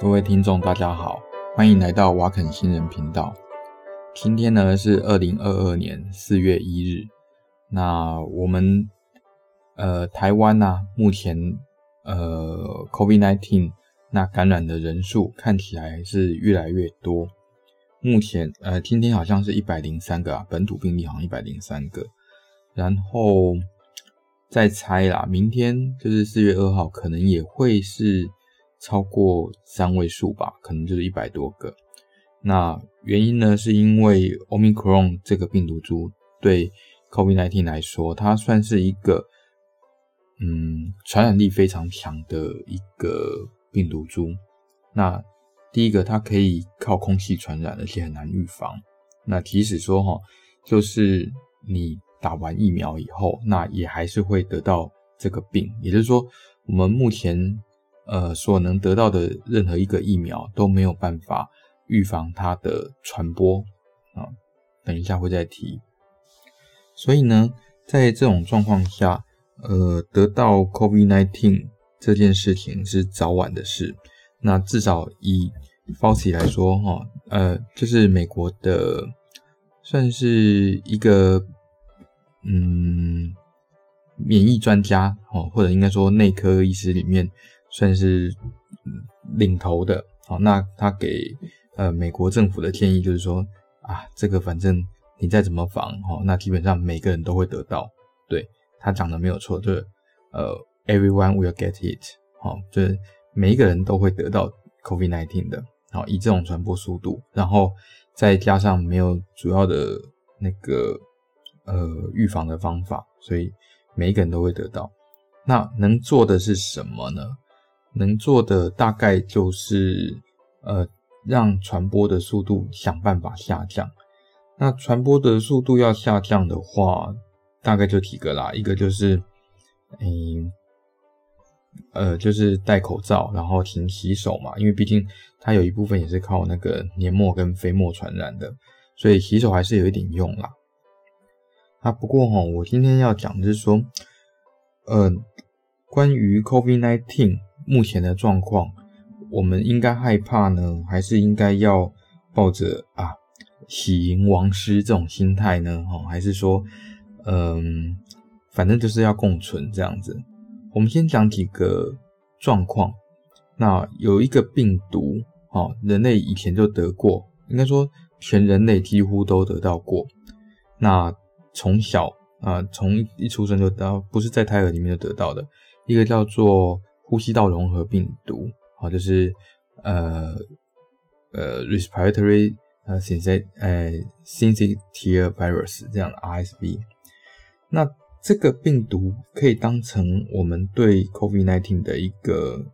各位听众，大家好，欢迎来到瓦肯新人频道。今天呢是二零二二年四月一日。那我们呃台湾呐、啊，目前呃 COVID-19 那感染的人数看起来是越来越多。目前呃今天好像是一百零三个啊，本土病例好像一百零三个。然后再猜啦，明天就是四月二号，可能也会是。超过三位数吧，可能就是一百多个。那原因呢，是因为 Omicron 这个病毒株对 COVID-19 来说，它算是一个嗯传染力非常强的一个病毒株。那第一个，它可以靠空气传染，而且很难预防。那即使说哈，就是你打完疫苗以后，那也还是会得到这个病。也就是说，我们目前。呃，所能得到的任何一个疫苗都没有办法预防它的传播啊。等一下会再提。所以呢，在这种状况下，呃，得到 COVID-19 这件事情是早晚的事。那至少以 Fauci 来说，哈，呃，就是美国的算是一个嗯免疫专家哦，或者应该说内科医师里面。算是领头的，好，那他给呃美国政府的建议就是说啊，这个反正你再怎么防，哈，那基本上每个人都会得到，对，他讲的没有错，就是呃，everyone will get it，好，就是每一个人都会得到 COVID-19 的，好，以这种传播速度，然后再加上没有主要的那个呃预防的方法，所以每一个人都会得到。那能做的是什么呢？能做的大概就是，呃，让传播的速度想办法下降。那传播的速度要下降的话，大概就几个啦，一个就是，嗯，呃，就是戴口罩，然后勤洗手嘛，因为毕竟它有一部分也是靠那个黏膜跟飞沫传染的，所以洗手还是有一点用啦。啊，不过哈，我今天要讲的是说，呃，关于 COVID-19。目前的状况，我们应该害怕呢，还是应该要抱着啊喜迎王师这种心态呢？哈，还是说，嗯，反正就是要共存这样子。我们先讲几个状况。那有一个病毒，哈，人类以前就得过，应该说全人类几乎都得到过。那从小啊，从一出生就得到，不是在胎儿里面就得到的，一个叫做。呼吸道融合病毒，好，就是呃呃 respiratory 呃 syncytial 呃 syncytial virus 这样的 RSV。那这个病毒可以当成我们对 COVID-19 的一个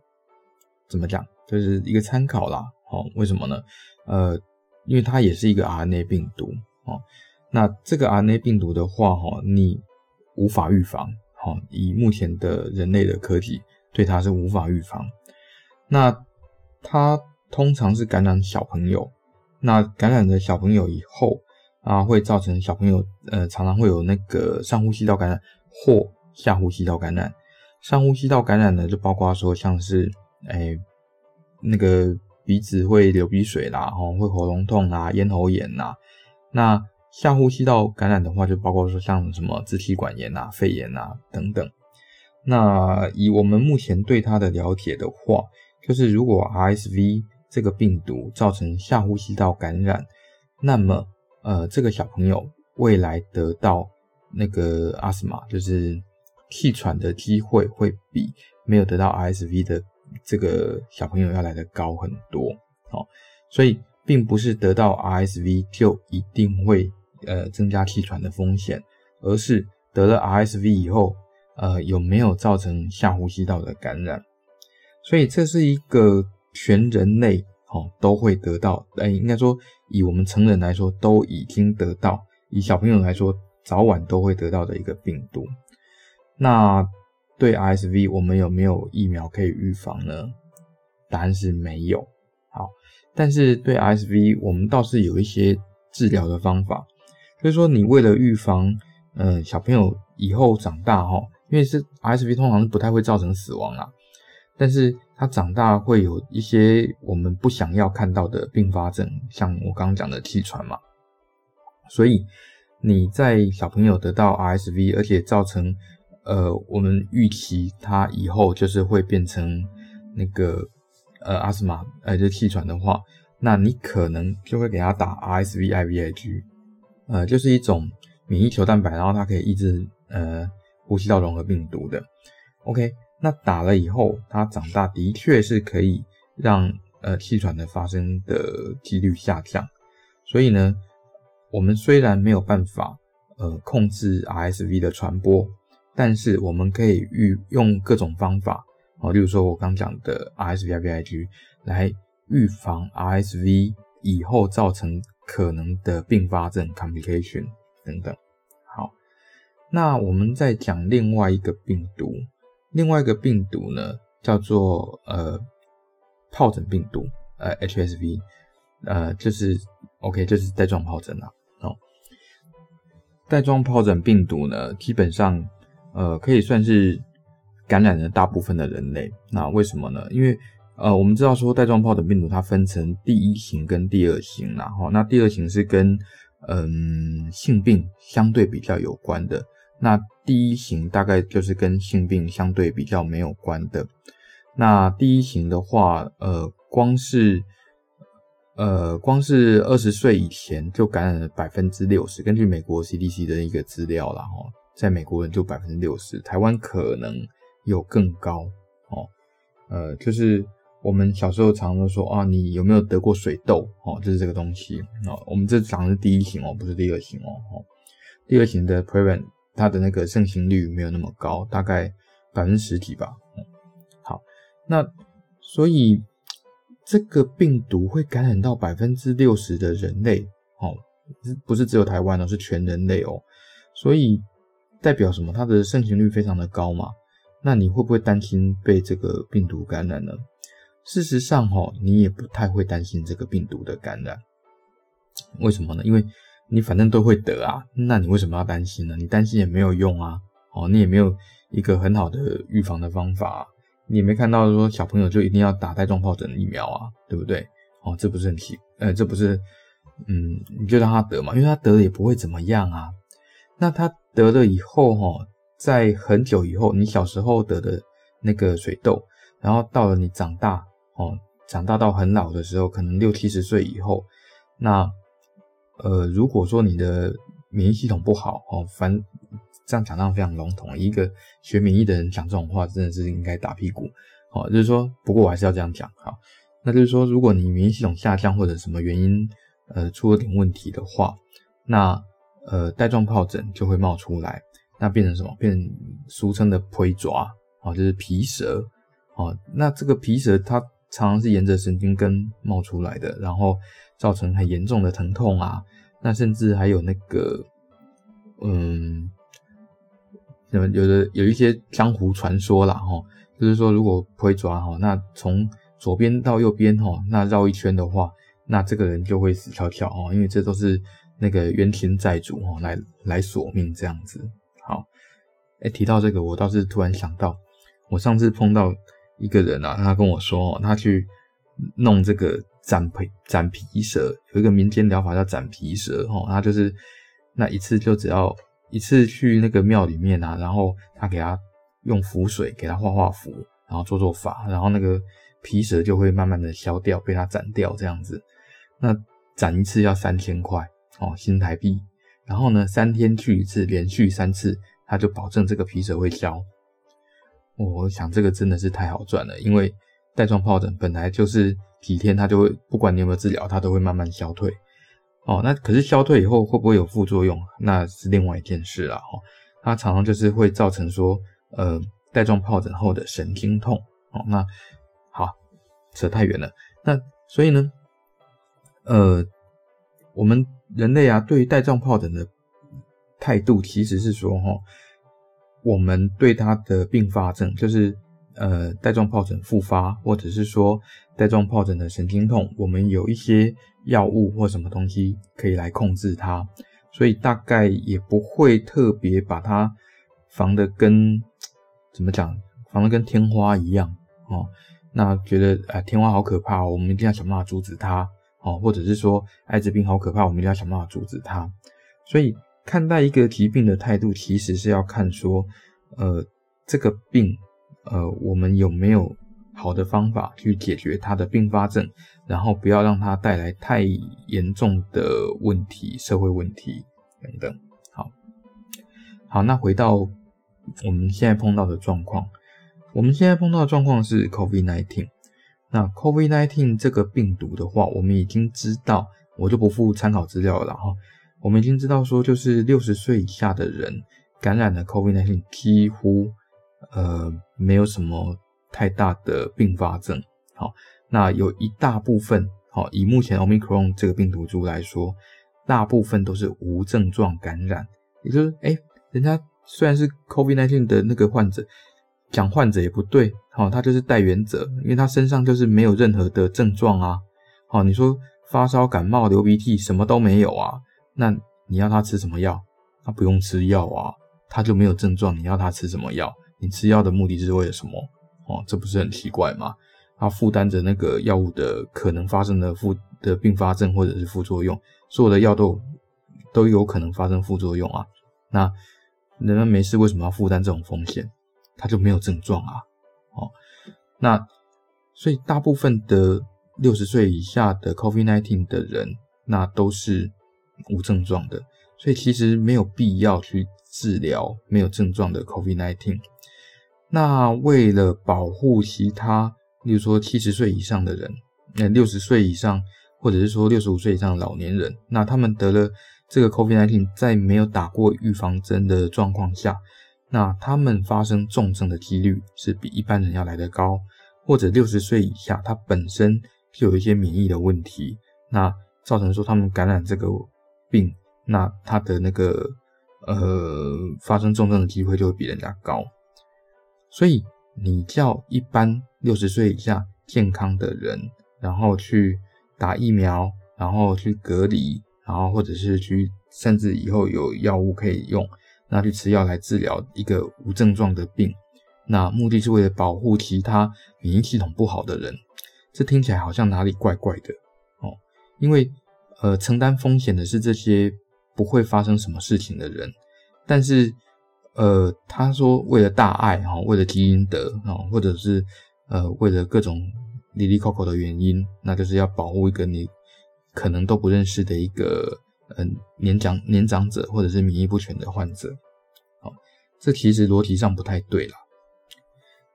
怎么讲，就是一个参考啦。好，为什么呢？呃，因为它也是一个 RNA 病毒。哦，那这个 RNA 病毒的话，哈，你无法预防。好，以目前的人类的科技。对它是无法预防，那它通常是感染小朋友，那感染了小朋友以后啊，会造成小朋友呃常常会有那个上呼吸道感染或下呼吸道感染。上呼吸道感染呢，就包括说像是诶那个鼻子会流鼻水啦，吼会喉咙痛啦，咽喉炎呐。那下呼吸道感染的话，就包括说像什么支气管炎呐、肺炎呐等等。那以我们目前对它的了解的话，就是如果 RSV 这个病毒造成下呼吸道感染，那么呃，这个小朋友未来得到那个阿斯玛就是气喘的机会会比没有得到 RSV 的这个小朋友要来的高很多。好，所以并不是得到 RSV 就一定会呃增加气喘的风险，而是得了 RSV 以后。呃，有没有造成下呼吸道的感染？所以这是一个全人类哦都会得到，哎，应该说以我们成人来说都已经得到，以小朋友来说早晚都会得到的一个病毒。那对 RSV 我们有没有疫苗可以预防呢？答案是没有。好，但是对 RSV 我们倒是有一些治疗的方法，就是说你为了预防，嗯、小朋友以后长大哈。因为是 RSV 通常是不太会造成死亡啦，但是它长大会有一些我们不想要看到的并发症，像我刚刚讲的气喘嘛。所以你在小朋友得到 RSV，而且造成呃我们预期他以后就是会变成那个呃阿斯玛呃就气喘的话，那你可能就会给他打 RSV IVIG，呃就是一种免疫球蛋白，然后它可以抑制呃呼吸道融合病毒的。OK。那打了以后，它长大的确是可以让呃气喘的发生的几率下降。所以呢，我们虽然没有办法呃控制 RSV 的传播，但是我们可以预用各种方法啊，例如说我刚讲的 RSV-IVIG 来预防 RSV 以后造成可能的并发症 complication 等等。那我们再讲另外一个病毒。另外一个病毒呢，叫做呃疱疹病毒，呃 HSV，呃就是 OK，就是带状疱疹啦。哦，带状疱疹病毒呢，基本上呃可以算是感染了大部分的人类。那为什么呢？因为呃我们知道说带状疱疹病毒它分成第一型跟第二型然后，那第二型是跟嗯性病相对比较有关的。那第一型大概就是跟性病相对比较没有关的。那第一型的话，呃，光是呃，光是二十岁以前就感染了百分之六十。根据美国 CDC 的一个资料啦，哈，在美国人就百分之六十，台湾可能有更高哦。呃，就是我们小时候常常说啊，你有没有得过水痘？哦，就是这个东西哦。我们这讲的是第一型哦，不是第二型哦。哦，第二型的 prevent。它的那个盛行率没有那么高，大概百分之十几吧。好，那所以这个病毒会感染到百分之六十的人类哦，不是只有台湾哦，是全人类哦。所以代表什么？它的盛行率非常的高嘛。那你会不会担心被这个病毒感染呢？事实上，哦，你也不太会担心这个病毒的感染。为什么呢？因为你反正都会得啊，那你为什么要担心呢？你担心也没有用啊，哦，你也没有一个很好的预防的方法，你也没看到说小朋友就一定要打带状疱疹疫苗啊，对不对？哦，这不是很奇，呃，这不是，嗯，你就让他得嘛，因为他得了也不会怎么样啊。那他得了以后，哈，在很久以后，你小时候得的那个水痘，然后到了你长大，哦，长大到很老的时候，可能六七十岁以后，那。呃，如果说你的免疫系统不好哦，反这样讲那非常笼统，一个学免疫的人讲这种话真的是应该打屁股。好，就是说，不过我还是要这样讲哈。那就是说，如果你免疫系统下降或者什么原因，呃，出了点问题的话，那呃带状疱疹就会冒出来，那变成什么？变成俗称的皮蛇，哦，就是皮蛇。哦，那这个皮蛇它常常是沿着神经根冒出来的，然后。造成很严重的疼痛啊，那甚至还有那个，嗯，有有的有一些江湖传说啦，哈，就是说如果不会抓哈，那从左边到右边哈，那绕一圈的话，那这个人就会死翘翘哦，因为这都是那个冤亲债主哦来来索命这样子。好，哎，提到这个，我倒是突然想到，我上次碰到一个人啊，他跟我说，他去弄这个。斩皮斩皮蛇有一个民间疗法叫斩皮蛇哦，他就是那一次就只要一次去那个庙里面啊，然后他给他用符水给他画画符，然后做做法，然后那个皮蛇就会慢慢的消掉，被他斩掉这样子。那斩一次要三千块哦，新台币。然后呢，三天去一次，连续三次，他就保证这个皮蛇会消。我想这个真的是太好赚了，因为带状疱疹本来就是。几天它就会，不管你有没有治疗，它都会慢慢消退。哦，那可是消退以后会不会有副作用？那是另外一件事了。哦，它常常就是会造成说，呃，带状疱疹后的神经痛。哦，那好，扯太远了。那所以呢，呃，我们人类啊，对于带状疱疹的态度其实是说，哈，我们对它的并发症就是。呃，带状疱疹复发，或者是说带状疱疹的神经痛，我们有一些药物或什么东西可以来控制它，所以大概也不会特别把它防得跟怎么讲，防得跟天花一样哦，那觉得啊、呃、天花好可怕，我们一定要想办法阻止它哦，或者是说艾滋病好可怕，我们一定要想办法阻止它。所以看待一个疾病的态度，其实是要看说，呃，这个病，呃，我们有没有好的方法去解决它的并发症，然后不要让它带来太严重的问题、社会问题等等。好，好，那回到我们现在碰到的状况，我们现在碰到的状况是 COVID-19。那 COVID-19 这个病毒的话，我们已经知道，我就不附参考资料了哈。我们已经知道说，就是六十岁以下的人感染了 COVID-19，几乎呃没有什么。太大的并发症，好，那有一大部分，好，以目前 Omicron 这个病毒株来说，大部分都是无症状感染，也就是，哎、人家虽然是 COVID-19 的那个患者，讲患者也不对，好，他就是带原者，因为他身上就是没有任何的症状啊，好，你说发烧、感冒、流鼻涕什么都没有啊，那你要他吃什么药？他不用吃药啊，他就没有症状，你要他吃什么药？你吃药的目的是为了什么？哦，这不是很奇怪吗？他负担着那个药物的可能发生的副的并发症或者是副作用，所有的药都都有可能发生副作用啊。那人们没事为什么要负担这种风险？他就没有症状啊。哦，那所以大部分的六十岁以下的 COVID-19 的人，那都是无症状的，所以其实没有必要去治疗没有症状的 COVID-19。那为了保护其他，例如说七十岁以上的人，那六十岁以上，或者是说六十五岁以上老年人，那他们得了这个 COVID-19，在没有打过预防针的状况下，那他们发生重症的几率是比一般人要来得高，或者六十岁以下，他本身就有一些免疫的问题，那造成说他们感染这个病，那他的那个呃发生重症的机会就会比人家高。所以你叫一般六十岁以下健康的人，然后去打疫苗，然后去隔离，然后或者是去甚至以后有药物可以用，那去吃药来治疗一个无症状的病，那目的是为了保护其他免疫系统不好的人，这听起来好像哪里怪怪的哦，因为呃承担风险的是这些不会发生什么事情的人，但是。呃，他说为了大爱哈，为了积阴德啊，或者是呃为了各种哩哩抠抠的原因，那就是要保护一个你可能都不认识的一个嗯、年长年长者或者是免疫不全的患者，好，这其实逻辑上不太对啦。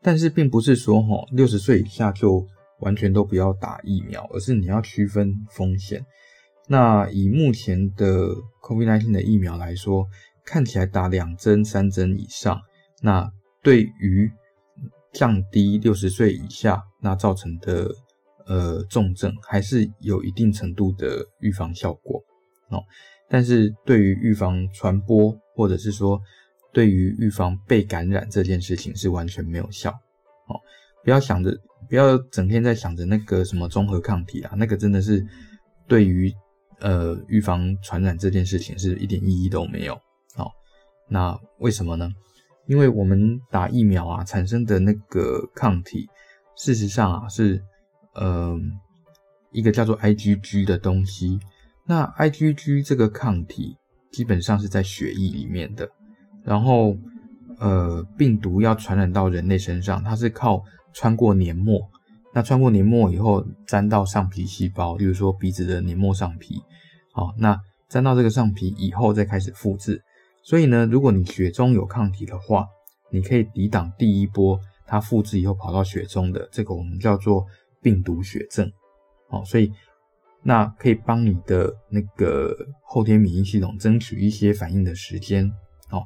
但是并不是说哈六十岁以下就完全都不要打疫苗，而是你要区分风险。那以目前的 COVID-19 的疫苗来说。看起来打两针、三针以上，那对于降低六十岁以下那造成的呃重症，还是有一定程度的预防效果哦。但是对于预防传播，或者是说对于预防被感染这件事情，是完全没有效哦。不要想着，不要整天在想着那个什么中和抗体啊，那个真的是对于呃预防传染这件事情是一点意义都没有。那为什么呢？因为我们打疫苗啊产生的那个抗体，事实上啊是呃一个叫做 IgG 的东西。那 IgG 这个抗体基本上是在血液里面的，然后呃病毒要传染到人类身上，它是靠穿过黏膜。那穿过黏膜以后粘到上皮细胞，例如说鼻子的黏膜上皮，好，那粘到这个上皮以后再开始复制。所以呢，如果你血中有抗体的话，你可以抵挡第一波它复制以后跑到血中的这个我们叫做病毒血症，哦，所以那可以帮你的那个后天免疫系统争取一些反应的时间，哦，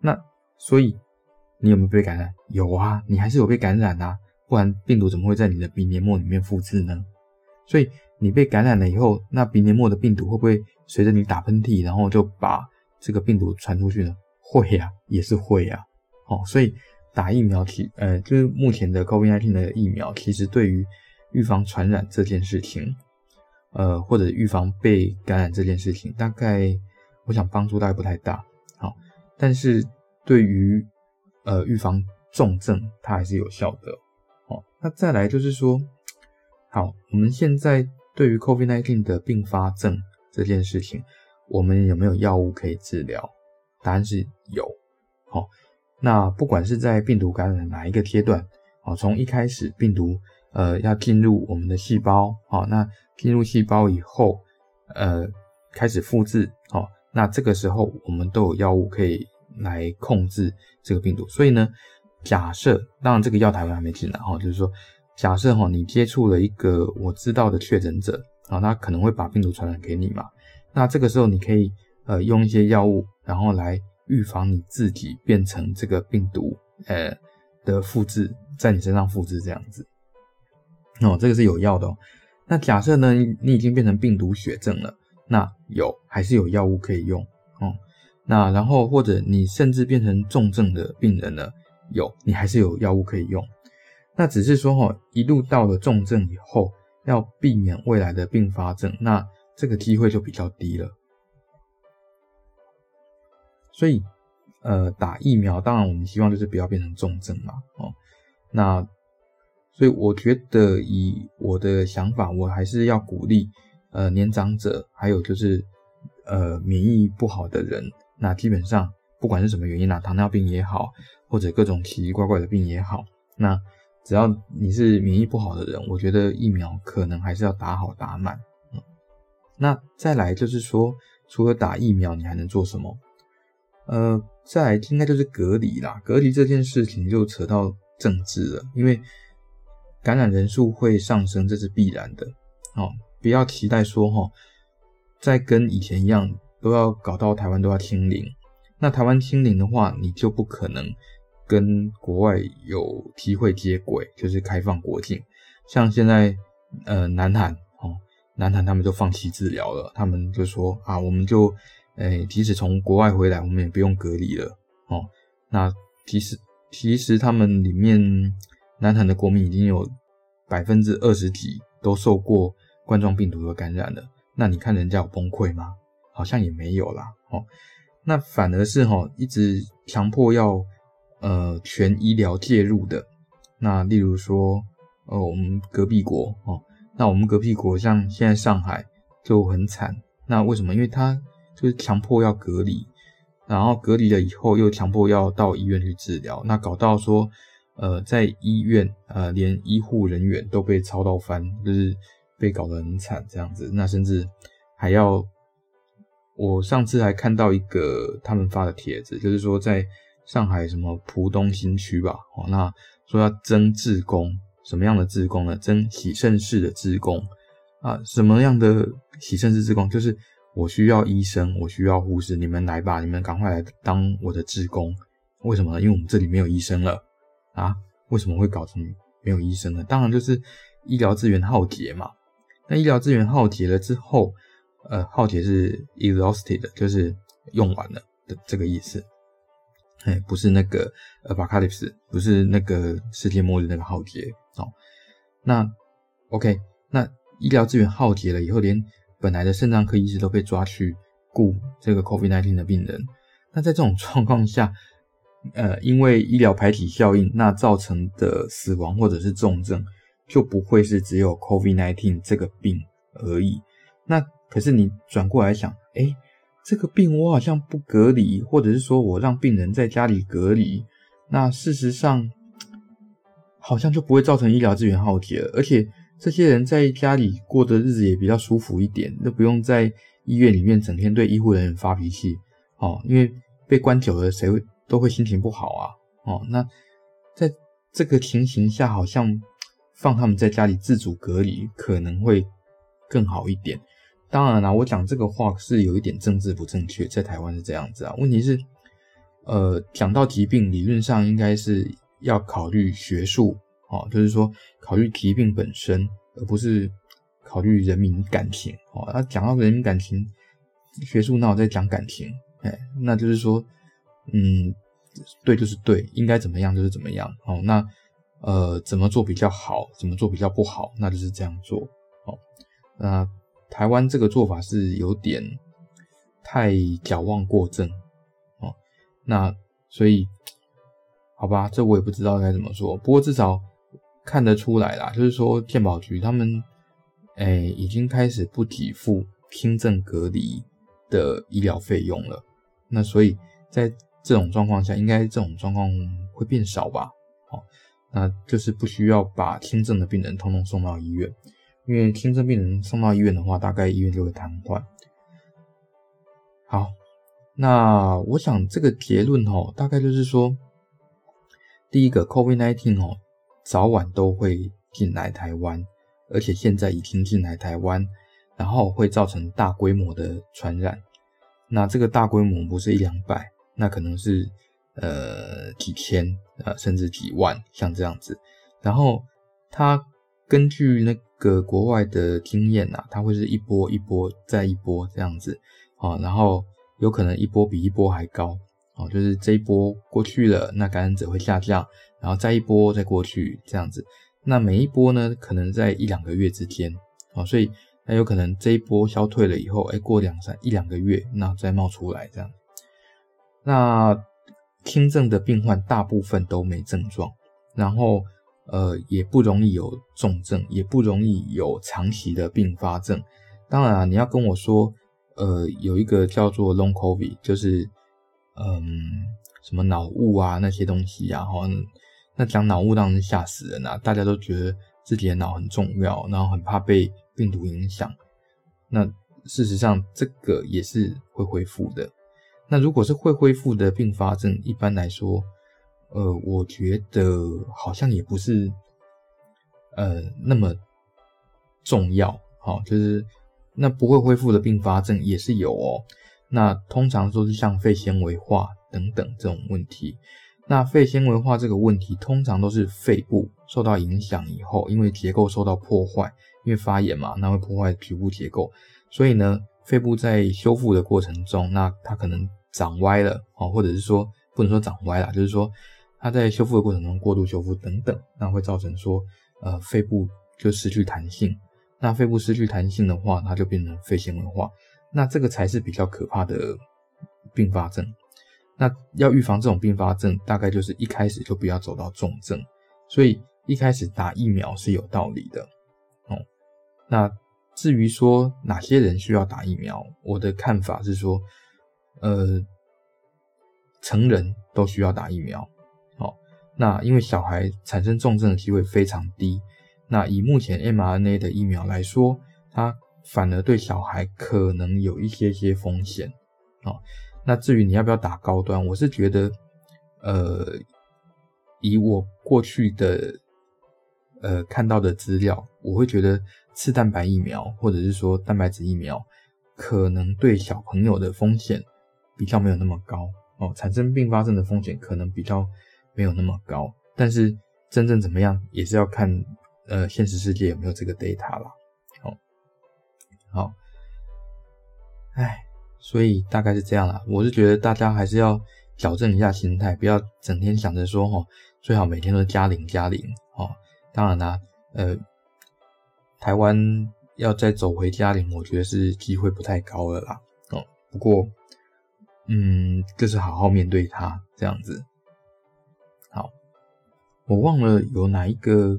那所以你有没有被感染？有啊，你还是有被感染啊，不然病毒怎么会在你的鼻黏膜里面复制呢？所以你被感染了以后，那鼻黏膜的病毒会不会随着你打喷嚏，然后就把这个病毒传出去呢？会呀、啊，也是会呀、啊。哦，所以打疫苗其呃，就是目前的 COVID-19 的疫苗，其实对于预防传染这件事情，呃，或者预防被感染这件事情，大概我想帮助大概不太大。好，但是对于呃预防重症，它还是有效的。哦，那再来就是说，好，我们现在对于 COVID-19 的并发症这件事情，我们有没有药物可以治疗？答案是有。好，那不管是在病毒感染哪一个阶段，好，从一开始病毒呃要进入我们的细胞，好，那进入细胞以后，呃，开始复制，好，那这个时候我们都有药物可以来控制这个病毒，所以呢。假设，当然这个药台湾还没进来哈，就是说，假设哈，你接触了一个我知道的确诊者啊，他可能会把病毒传染给你嘛。那这个时候你可以呃用一些药物，然后来预防你自己变成这个病毒呃的复制，在你身上复制这样子。哦，这个是有药的哦。那假设呢，你已经变成病毒血症了，那有还是有药物可以用哦。那然后或者你甚至变成重症的病人了。有，你还是有药物可以用，那只是说哈，一路到了重症以后，要避免未来的并发症，那这个机会就比较低了。所以，呃，打疫苗，当然我们希望就是不要变成重症嘛，哦，那所以我觉得以我的想法，我还是要鼓励，呃，年长者，还有就是，呃，免疫不好的人，那基本上。不管是什么原因啦，糖尿病也好，或者各种奇奇怪怪的病也好，那只要你是免疫不好的人，我觉得疫苗可能还是要打好打满。那再来就是说，除了打疫苗，你还能做什么？呃，再来应该就是隔离啦。隔离这件事情就扯到政治了，因为感染人数会上升，这是必然的。哦，不要期待说哈，再跟以前一样，都要搞到台湾都要清零。那台湾清零的话，你就不可能跟国外有机会接轨，就是开放国境。像现在，呃，南韩，南韩他们就放弃治疗了，他们就说啊，我们就，诶、即使从国外回来，我们也不用隔离了哦。那其实，其实他们里面南韩的国民已经有百分之二十几都受过冠状病毒的感染了。那你看人家有崩溃吗？好像也没有啦，哦。那反而是哈，一直强迫要呃全医疗介入的。那例如说，呃，我们隔壁国哦，那我们隔壁国像现在上海就很惨。那为什么？因为他就是强迫要隔离，然后隔离了以后又强迫要到医院去治疗，那搞到说呃在医院呃连医护人员都被操到翻，就是被搞得很惨这样子。那甚至还要。我上次还看到一个他们发的帖子，就是说在上海什么浦东新区吧，哦，那说要征志工，什么样的志工呢？征洗肾室的志工啊，什么样的洗肾室志工？就是我需要医生，我需要护士，你们来吧，你们赶快来当我的志工。为什么呢？因为我们这里没有医生了啊？为什么会搞成没有医生呢？当然就是医疗资源耗竭嘛。那医疗资源耗竭了之后。呃，耗竭是 exhausted，就是用完了的这个意思。哎，不是那个 apocalypse，不是那个世界末日那个浩劫哦。那 OK，那医疗资源耗竭了以后，连本来的肾脏科医师都被抓去顾这个 COVID-19 的病人。那在这种状况下，呃，因为医疗排挤效应，那造成的死亡或者是重症，就不会是只有 COVID-19 这个病而已。那可是你转过来想，诶，这个病我好像不隔离，或者是说我让病人在家里隔离，那事实上好像就不会造成医疗资源耗竭了，而且这些人在家里过的日子也比较舒服一点，都不用在医院里面整天对医护人员发脾气哦，因为被关久了，谁会都会心情不好啊哦。那在这个情形下，好像放他们在家里自主隔离可能会更好一点。当然啦，我讲这个话是有一点政治不正确，在台湾是这样子啊。问题是，呃，讲到疾病，理论上应该是要考虑学术，哦，就是说考虑疾病本身，而不是考虑人民感情，哦。那讲到人民感情，学术那我在讲感情，哎，那就是说，嗯，对就是对，应该怎么样就是怎么样，哦，那呃，怎么做比较好，怎么做比较不好，那就是这样做，哦，那。台湾这个做法是有点太矫枉过正哦，那所以好吧，这我也不知道该怎么说。不过至少看得出来啦，就是说健保局他们，哎，已经开始不给付轻症隔离的医疗费用了。那所以在这种状况下，应该这种状况会变少吧？好，那就是不需要把轻症的病人通通送到医院，因为轻症病人送到医院的话，大概医院就会瘫痪。好，那我想这个结论哦，大概就是说，第一个，COVID-19 哦，早晚都会进来台湾，而且现在已经进来台湾，然后会造成大规模的传染。那这个大规模不是一两百，那可能是呃几千呃甚至几万，像这样子。然后它根据那个国外的经验啊，它会是一波一波再一波这样子啊，然后有可能一波比一波还高哦，就是这一波过去了，那感染者会下降，然后再一波再过去这样子。那每一波呢，可能在一两个月之间啊，所以。那有可能这一波消退了以后，哎，过两三一两个月，那再冒出来这样。那轻症的病患大部分都没症状，然后呃也不容易有重症，也不容易有长期的并发症。当然啊，你要跟我说，呃，有一个叫做 Long COVID，就是嗯什么脑雾啊那些东西啊，好像那讲脑雾当然是吓死人啊，大家都觉得自己的脑很重要，然后很怕被。病毒影响，那事实上这个也是会恢复的。那如果是会恢复的并发症，一般来说，呃，我觉得好像也不是呃那么重要。好，就是那不会恢复的并发症也是有哦。那通常都是像肺纤维化等等这种问题。那肺纤维化这个问题，通常都是肺部受到影响以后，因为结构受到破坏。因为发炎嘛，那会破坏局部结构，所以呢，肺部在修复的过程中，那它可能长歪了啊，或者是说不能说长歪了，就是说它在修复的过程中过度修复等等，那会造成说呃肺部就失去弹性，那肺部失去弹性的话，它就变成肺纤维化，那这个才是比较可怕的并发症。那要预防这种并发症，大概就是一开始就不要走到重症，所以一开始打疫苗是有道理的。哦那至于说哪些人需要打疫苗，我的看法是说，呃，成人都需要打疫苗。好，那因为小孩产生重症的机会非常低。那以目前 mRNA 的疫苗来说，它反而对小孩可能有一些些风险。哦，那至于你要不要打高端，我是觉得，呃，以我过去的呃看到的资料，我会觉得。次蛋白疫苗，或者是说蛋白质疫苗，可能对小朋友的风险比较没有那么高哦，产生并发症的风险可能比较没有那么高。但是真正怎么样，也是要看呃现实世界有没有这个 data 啦。好，哎，所以大概是这样啦。我是觉得大家还是要矫正一下心态，不要整天想着说哦，最好每天都加零加零哦。当然啦，呃。台湾要再走回加零，我觉得是机会不太高了啦。哦，不过，嗯，就是好好面对它这样子。好，我忘了有哪一个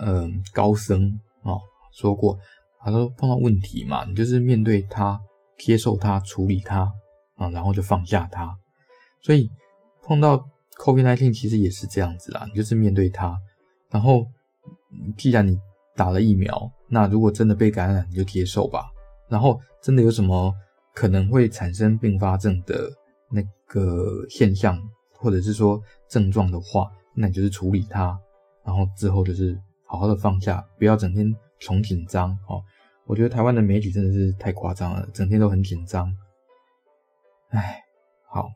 嗯高僧哦说过，他说碰到问题嘛，你就是面对它，接受它，处理它啊，然后就放下它。所以碰到 COVID-19 其实也是这样子啦，你就是面对它，然后既然你。打了疫苗，那如果真的被感染，你就接受吧。然后真的有什么可能会产生并发症的那个现象，或者是说症状的话，那你就是处理它，然后之后就是好好的放下，不要整天穷紧张哦。我觉得台湾的媒体真的是太夸张了，整天都很紧张。唉，好，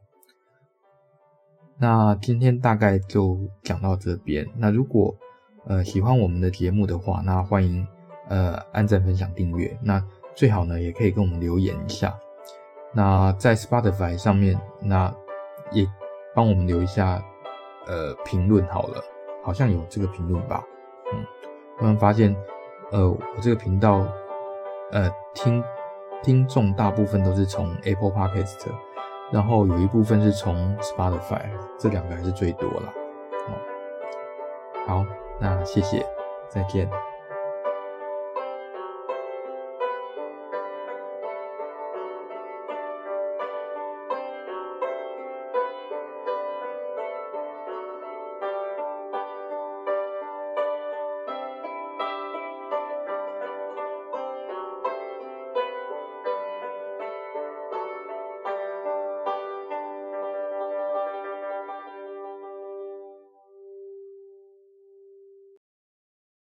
那今天大概就讲到这边。那如果呃，喜欢我们的节目的话，那欢迎呃按赞、分享、订阅。那最好呢，也可以跟我们留言一下。那在 Spotify 上面，那也帮我们留一下呃评论好了，好像有这个评论吧。嗯，突然发现，呃，我这个频道呃听听众大部分都是从 Apple Podcast，然后有一部分是从 Spotify，这两个还是最多了。好。那谢谢，再见。